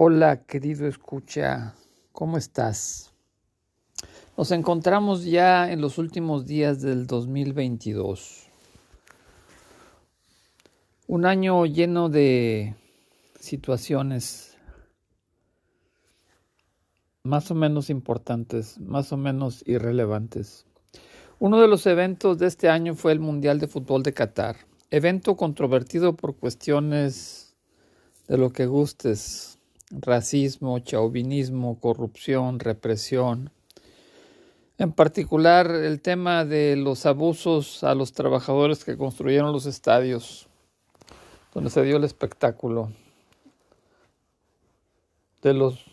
Hola, querido escucha, ¿cómo estás? Nos encontramos ya en los últimos días del 2022. Un año lleno de situaciones más o menos importantes, más o menos irrelevantes. Uno de los eventos de este año fue el Mundial de Fútbol de Qatar, evento controvertido por cuestiones de lo que gustes, racismo, chauvinismo, corrupción, represión. En particular, el tema de los abusos a los trabajadores que construyeron los estadios, donde se dio el espectáculo, de los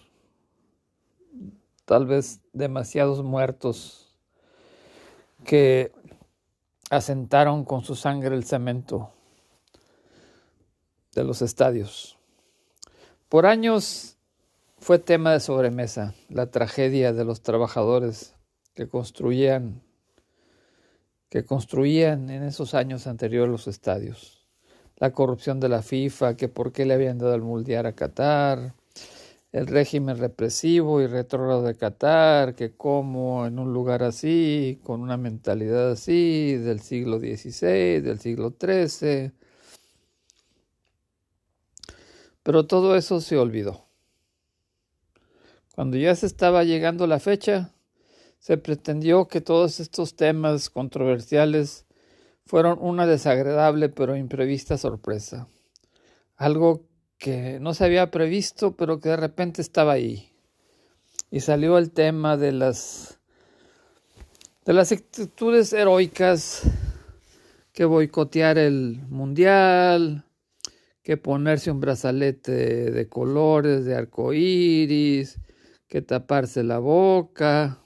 tal vez demasiados muertos que asentaron con su sangre el cemento de los estadios. Por años fue tema de sobremesa la tragedia de los trabajadores que construían que construían en esos años anteriores los estadios. La corrupción de la FIFA, que por qué le habían dado el mundial a Qatar, el régimen represivo y retrógrado de Qatar, que como en un lugar así, con una mentalidad así, del siglo XVI, del siglo XIII, pero todo eso se olvidó. Cuando ya se estaba llegando la fecha, se pretendió que todos estos temas controversiales fueron una desagradable pero imprevista sorpresa. Algo que no se había previsto, pero que de repente estaba ahí. Y salió el tema de las de las actitudes heroicas que boicotear el mundial, que ponerse un brazalete de colores, de arco iris, que taparse la boca.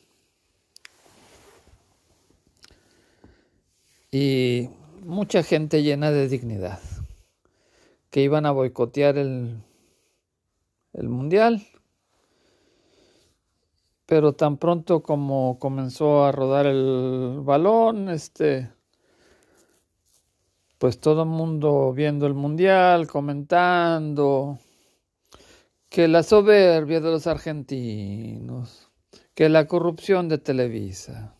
Y mucha gente llena de dignidad, que iban a boicotear el, el mundial. Pero tan pronto como comenzó a rodar el balón, este pues todo el mundo viendo el mundial, comentando que la soberbia de los argentinos, que la corrupción de Televisa.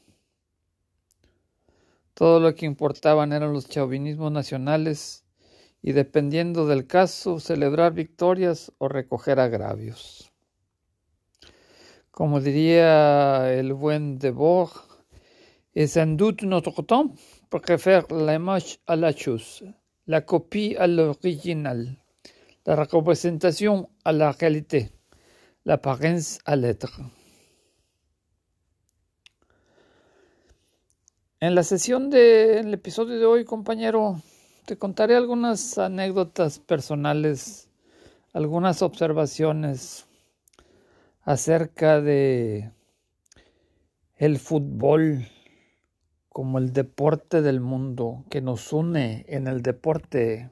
Todo lo que importaban eran los chauvinismos nacionales y dependiendo del caso, celebrar victorias o recoger agravios. Como diría el buen Debord, es en doute notre temps préfère l'image à la chose, la copie à l'original, la representación a la réalité, l'apparence à l'être. En la sesión del episodio de hoy, compañero, te contaré algunas anécdotas personales, algunas observaciones acerca de el fútbol como el deporte del mundo que nos une en el deporte.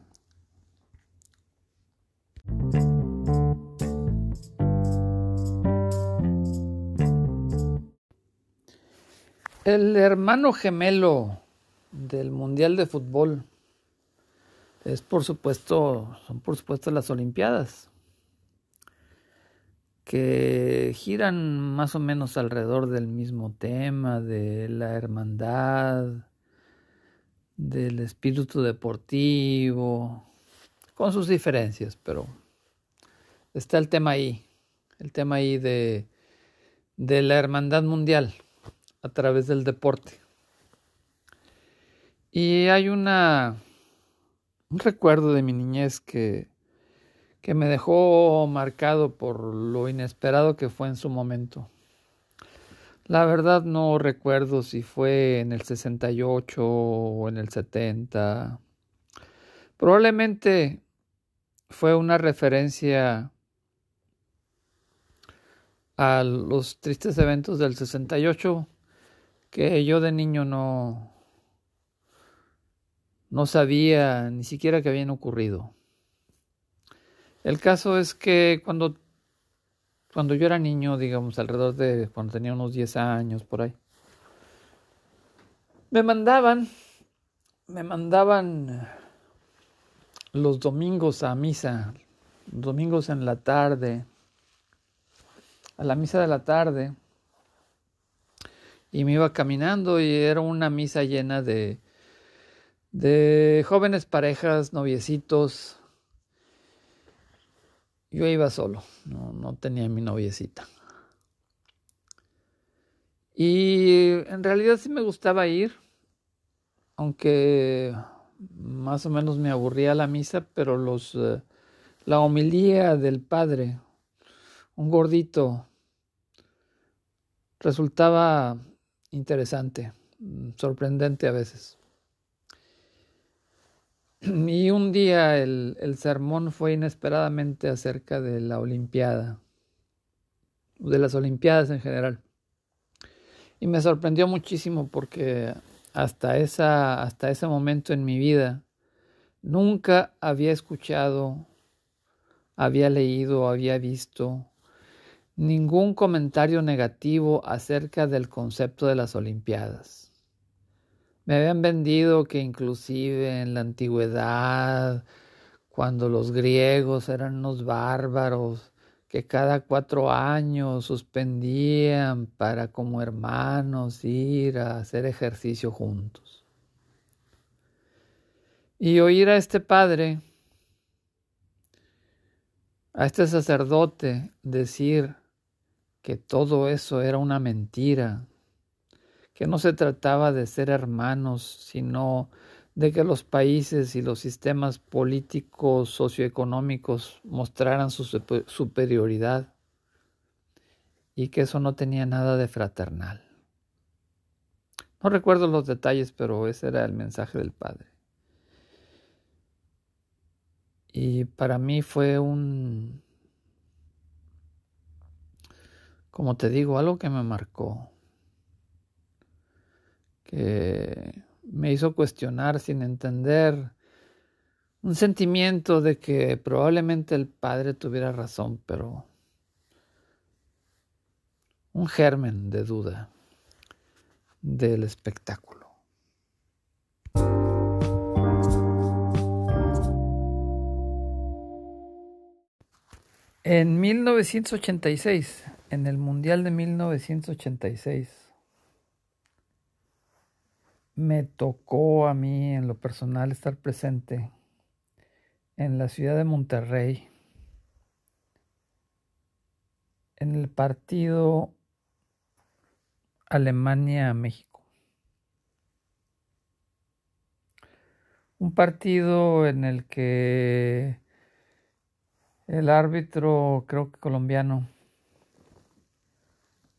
El hermano gemelo del Mundial de Fútbol es por supuesto, son por supuesto las Olimpiadas que giran más o menos alrededor del mismo tema, de la hermandad, del espíritu deportivo, con sus diferencias, pero está el tema ahí, el tema ahí de, de la hermandad mundial a través del deporte. Y hay una un recuerdo de mi niñez que que me dejó marcado por lo inesperado que fue en su momento. La verdad no recuerdo si fue en el 68 o en el 70. Probablemente fue una referencia a los tristes eventos del 68 que yo de niño no no sabía ni siquiera que habían ocurrido. El caso es que cuando, cuando yo era niño, digamos, alrededor de cuando tenía unos 10 años por ahí, me mandaban, me mandaban los domingos a misa, domingos en la tarde, a la misa de la tarde y me iba caminando y era una misa llena de, de jóvenes parejas, noviecitos. Yo iba solo, no, tenía mi noviecita. Y en realidad sí me gustaba ir, aunque más o menos me aburría la misa, pero los eh, la homilía del padre, un gordito, resultaba interesante, mm, sorprendente a veces. Y un día el, el, sermón fue inesperadamente acerca de la Olimpiada, de las Olimpiadas en general. Y me sorprendió muchísimo porque hasta, esa, hasta ese momento en mi vida nunca había escuchado, había leído, había visto ningún comentario negativo acerca del concepto de las Olimpiadas. Me habían vendido que inclusive en la antigüedad, cuando los griegos eran unos bárbaros, que cada cuatro años suspendían para como hermanos ir a hacer ejercicio juntos. Y oír a este padre, a este sacerdote decir, que todo eso era una mentira, que no se trataba de ser hermanos, sino de que los países y los sistemas políticos socioeconómicos mostraran su superioridad y que eso no tenía nada de fraternal. No recuerdo los detalles, pero ese era el mensaje del Padre. Y para mí fue un, como te digo, algo que me marcó, que me hizo cuestionar sin entender un sentimiento de que probablemente el padre tuviera razón, pero un germen de duda del espectáculo. En 1986 en el Mundial de 1986 me tocó a mí en lo personal estar presente en la ciudad de Monterrey en el partido Alemania-México. Un partido en el que el árbitro, creo que colombiano,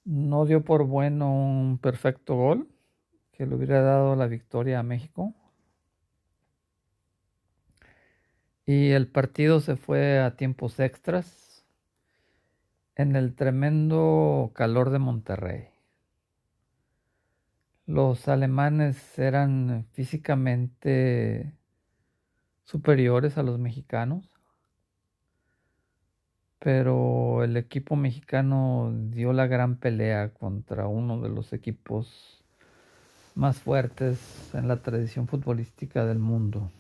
no dio por bueno un perfecto gol que le hubiera dado la victoria a México. Y el partido se fue a tiempos extras en el tremendo calor de Monterrey. Los alemanes eran físicamente superiores a los mexicanos pero el equipo mexicano dio la gran pelea contra uno de los equipos más fuertes en la tradición futbolística del mundo.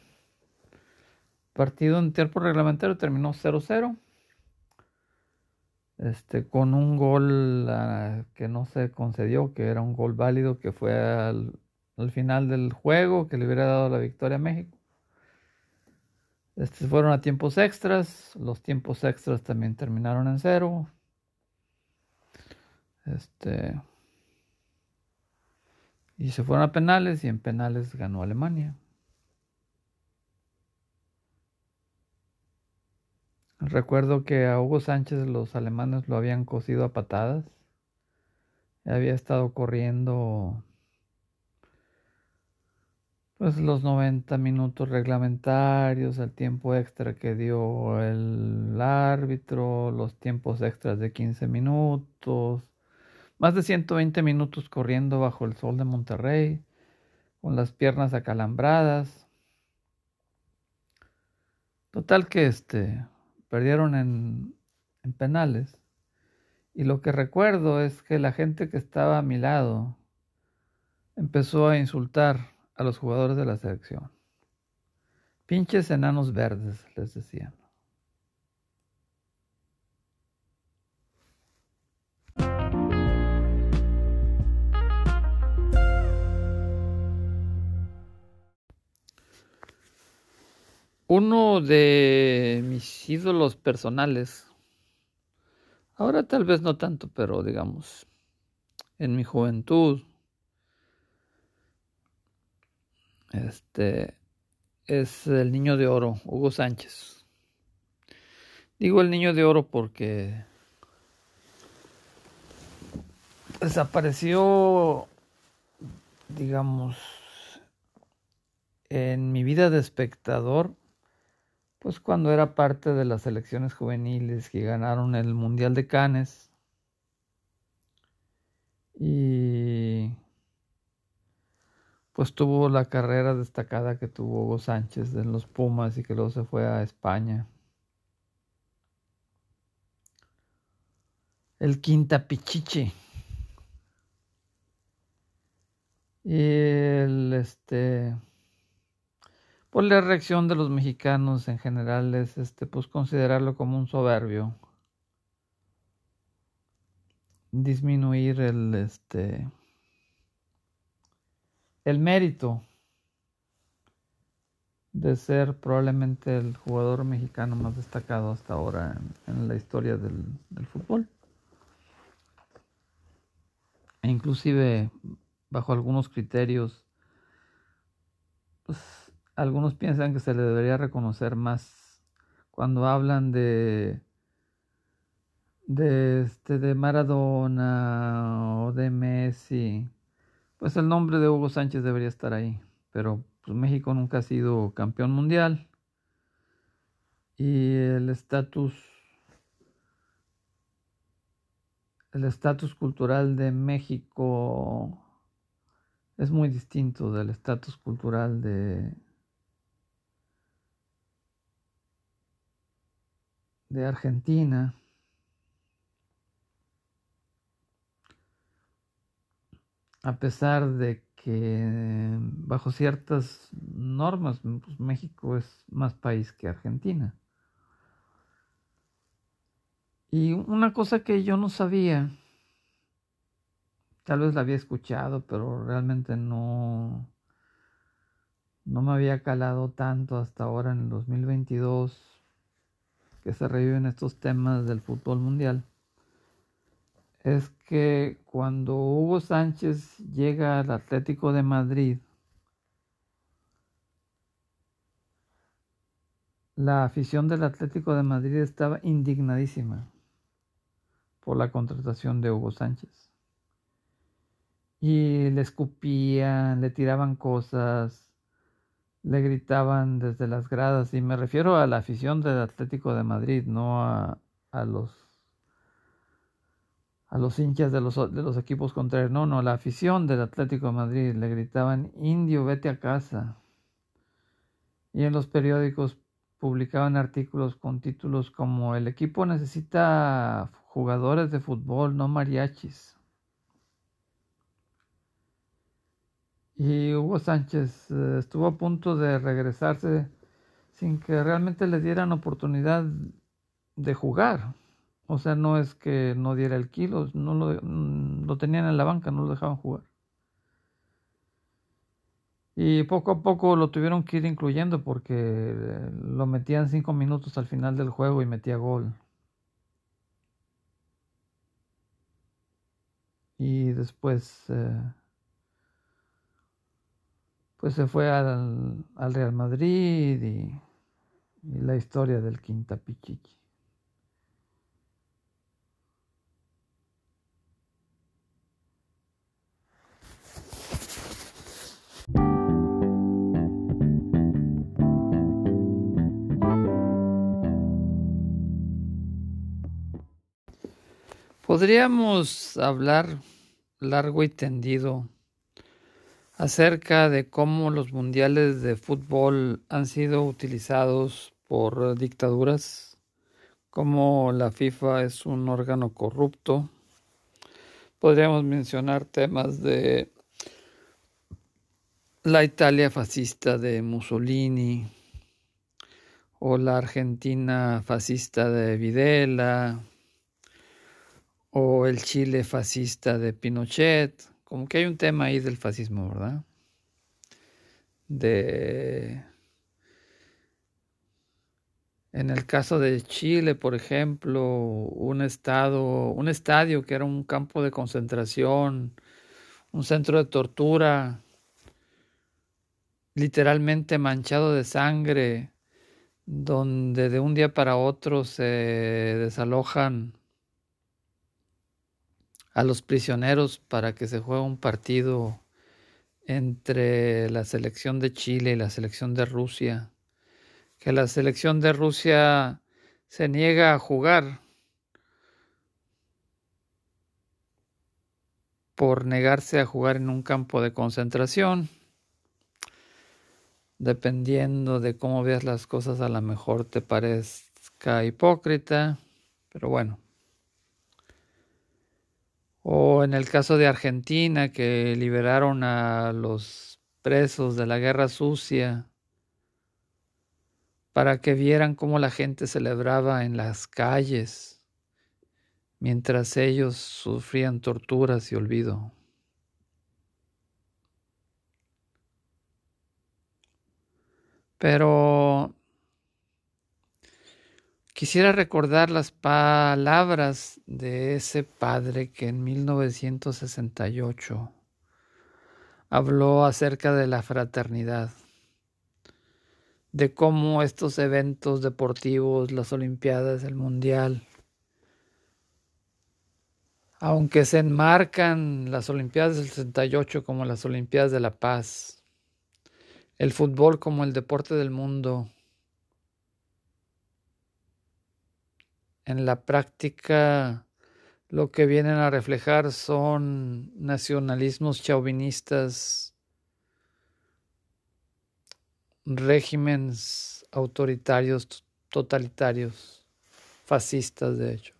partido en tiempo reglamentario terminó 0-0. Este, con un gol ah, que no se concedió, que era un gol válido, que fue al final del juego, que le hubiera dado la victoria a México. Estos fueron a tiempos extras. Los tiempos extras también terminaron en cero. Este. Y se fueron a penales y en penales ganó Alemania. Recuerdo que a Hugo Sánchez los alemanes lo habían cosido a patadas. Había estado corriendo pues los 90 minutos reglamentarios, el tiempo extra que dio el árbitro, los tiempos extras de 15 minutos, más de 120 minutos corriendo bajo el sol de Monterrey, con las piernas acalambradas. Total que este perdieron en, en penales. Y lo que recuerdo es que la gente que estaba a mi lado empezó a insultar a los jugadores de la selección. Pinches enanos verdes, les decían. Uno de mis ídolos personales, ahora tal vez no tanto, pero digamos, en mi juventud, este es el niño de oro, Hugo Sánchez. Digo el niño de oro porque desapareció, digamos, en mi vida de espectador pues cuando era parte de las selecciones juveniles que ganaron el Mundial de Cannes. Y pues tuvo la carrera destacada que tuvo Hugo Sánchez en los Pumas y que luego se fue a España. El Quinta Pichichi. Y el este pues la reacción de los mexicanos en general es este, pues considerarlo como un soberbio. Disminuir el este el mérito de ser probablemente el jugador mexicano más destacado hasta ahora en, la historia del, fútbol. E inclusive bajo algunos criterios pues, algunos piensan que se le debería reconocer más cuando hablan de de este de Maradona o de Messi. Pues el nombre de Hugo Sánchez debería estar ahí pero pues, México nunca ha sido campeón mundial. Y el estatus el estatus cultural de México es muy distinto del estatus cultural de de Argentina. A pesar de que bajo ciertas normas pues, México es más país que Argentina. Y una cosa que yo no sabía, tal vez la había escuchado, pero realmente no, no me había calado tanto hasta ahora en el 2022 que se reviven estos temas del fútbol mundial es que cuando Hugo Sánchez llega al Atlético de Madrid, la afición del Atlético de Madrid estaba indignadísima por la contratación de Hugo Sánchez. Y le escupían, le tiraban cosas, le gritaban desde las gradas, y me refiero a la afición del Atlético de Madrid, no a, a los a los hinchas de los, de los equipos contrarios, no, no, la afición del Atlético de Madrid le gritaban, indio, vete a casa. Y en los periódicos publicaban artículos con títulos como el equipo necesita jugadores de fútbol, no mariachis. Y Hugo Sánchez eh, estuvo a punto de regresarse sin que realmente le dieran oportunidad de jugar. O sea, no es que no diera el kilo, no lo, mm, tenían en la banca, no lo dejaban jugar. Y poco a poco lo tuvieron que ir incluyendo porque eh, lo metían cinco minutos al final del juego y metía gol. Y después eh, pues se fue al, Real Madrid y, la historia del Quinta Pichichi. Podríamos hablar largo y tendido acerca de cómo los mundiales de fútbol han sido utilizados por dictaduras, cómo la FIFA es un órgano corrupto. Podríamos mencionar temas de la Italia fascista de Mussolini o la Argentina fascista de Videla o el Chile fascista de Pinochet como que hay un tema ahí del fascismo, ¿verdad? De En el caso de Chile, por ejemplo, un estado, un estadio que era un campo de concentración, un centro de tortura, literalmente manchado de sangre, donde de un día para otro se desalojan a los prisioneros para que se juegue un partido entre la selección de Chile y la selección de Rusia, que la selección de Rusia se niega a jugar por negarse a jugar en un campo de concentración. Dependiendo de cómo veas las cosas, a lo mejor te parezca hipócrita, pero bueno. O en el caso de Argentina, que liberaron a los presos de la guerra sucia para que vieran cómo la gente celebraba en las calles mientras ellos sufrían torturas y olvido. Pero quisiera recordar las palabras de ese padre que en 1968 habló acerca de la fraternidad, de cómo estos eventos deportivos, las Olimpiadas, el Mundial, aunque se enmarcan las Olimpiadas del 68 como las Olimpiadas de la Paz, el fútbol como el deporte del mundo, en la práctica lo que vienen a reflejar son nacionalismos chauvinistas, regímenes autoritarios, totalitarios, fascistas de hecho.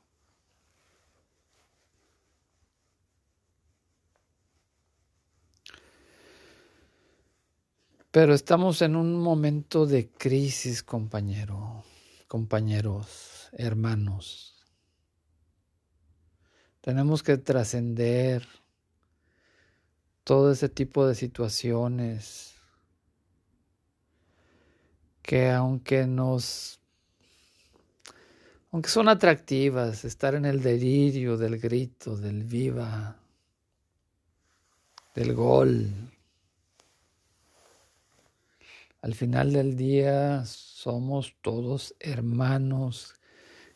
Pero estamos en un momento de crisis, compañero, compañeros, hermanos. Tenemos que trascender todo ese tipo de situaciones que aunque nos aunque son atractivas, estar en el delirio del grito, del viva, del gol, al final del día somos todos hermanos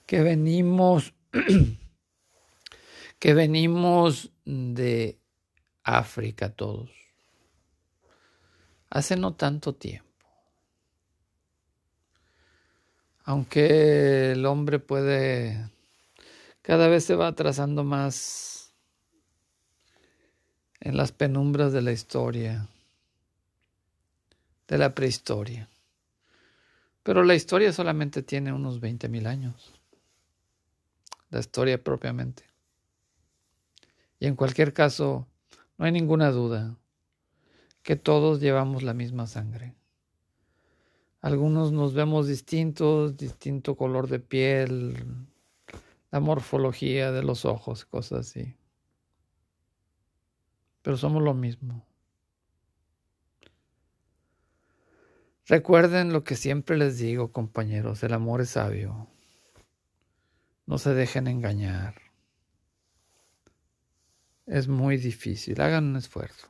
que venimos que venimos de África todos. Hace no tanto tiempo. Aunque el hombre puede cada vez se va atrasando más en las penumbras de la historia de la prehistoria. Pero la historia solamente tiene unos 20.000 años. La historia propiamente. Y en cualquier caso, no hay ninguna duda que todos llevamos la misma sangre. Algunos nos vemos distintos, distinto color de piel, la morfología de los ojos, cosas así. Pero somos lo mismo. Recuerden lo que siempre les digo, compañeros, el amor es sabio. No se dejen engañar. Es muy difícil, hagan un esfuerzo.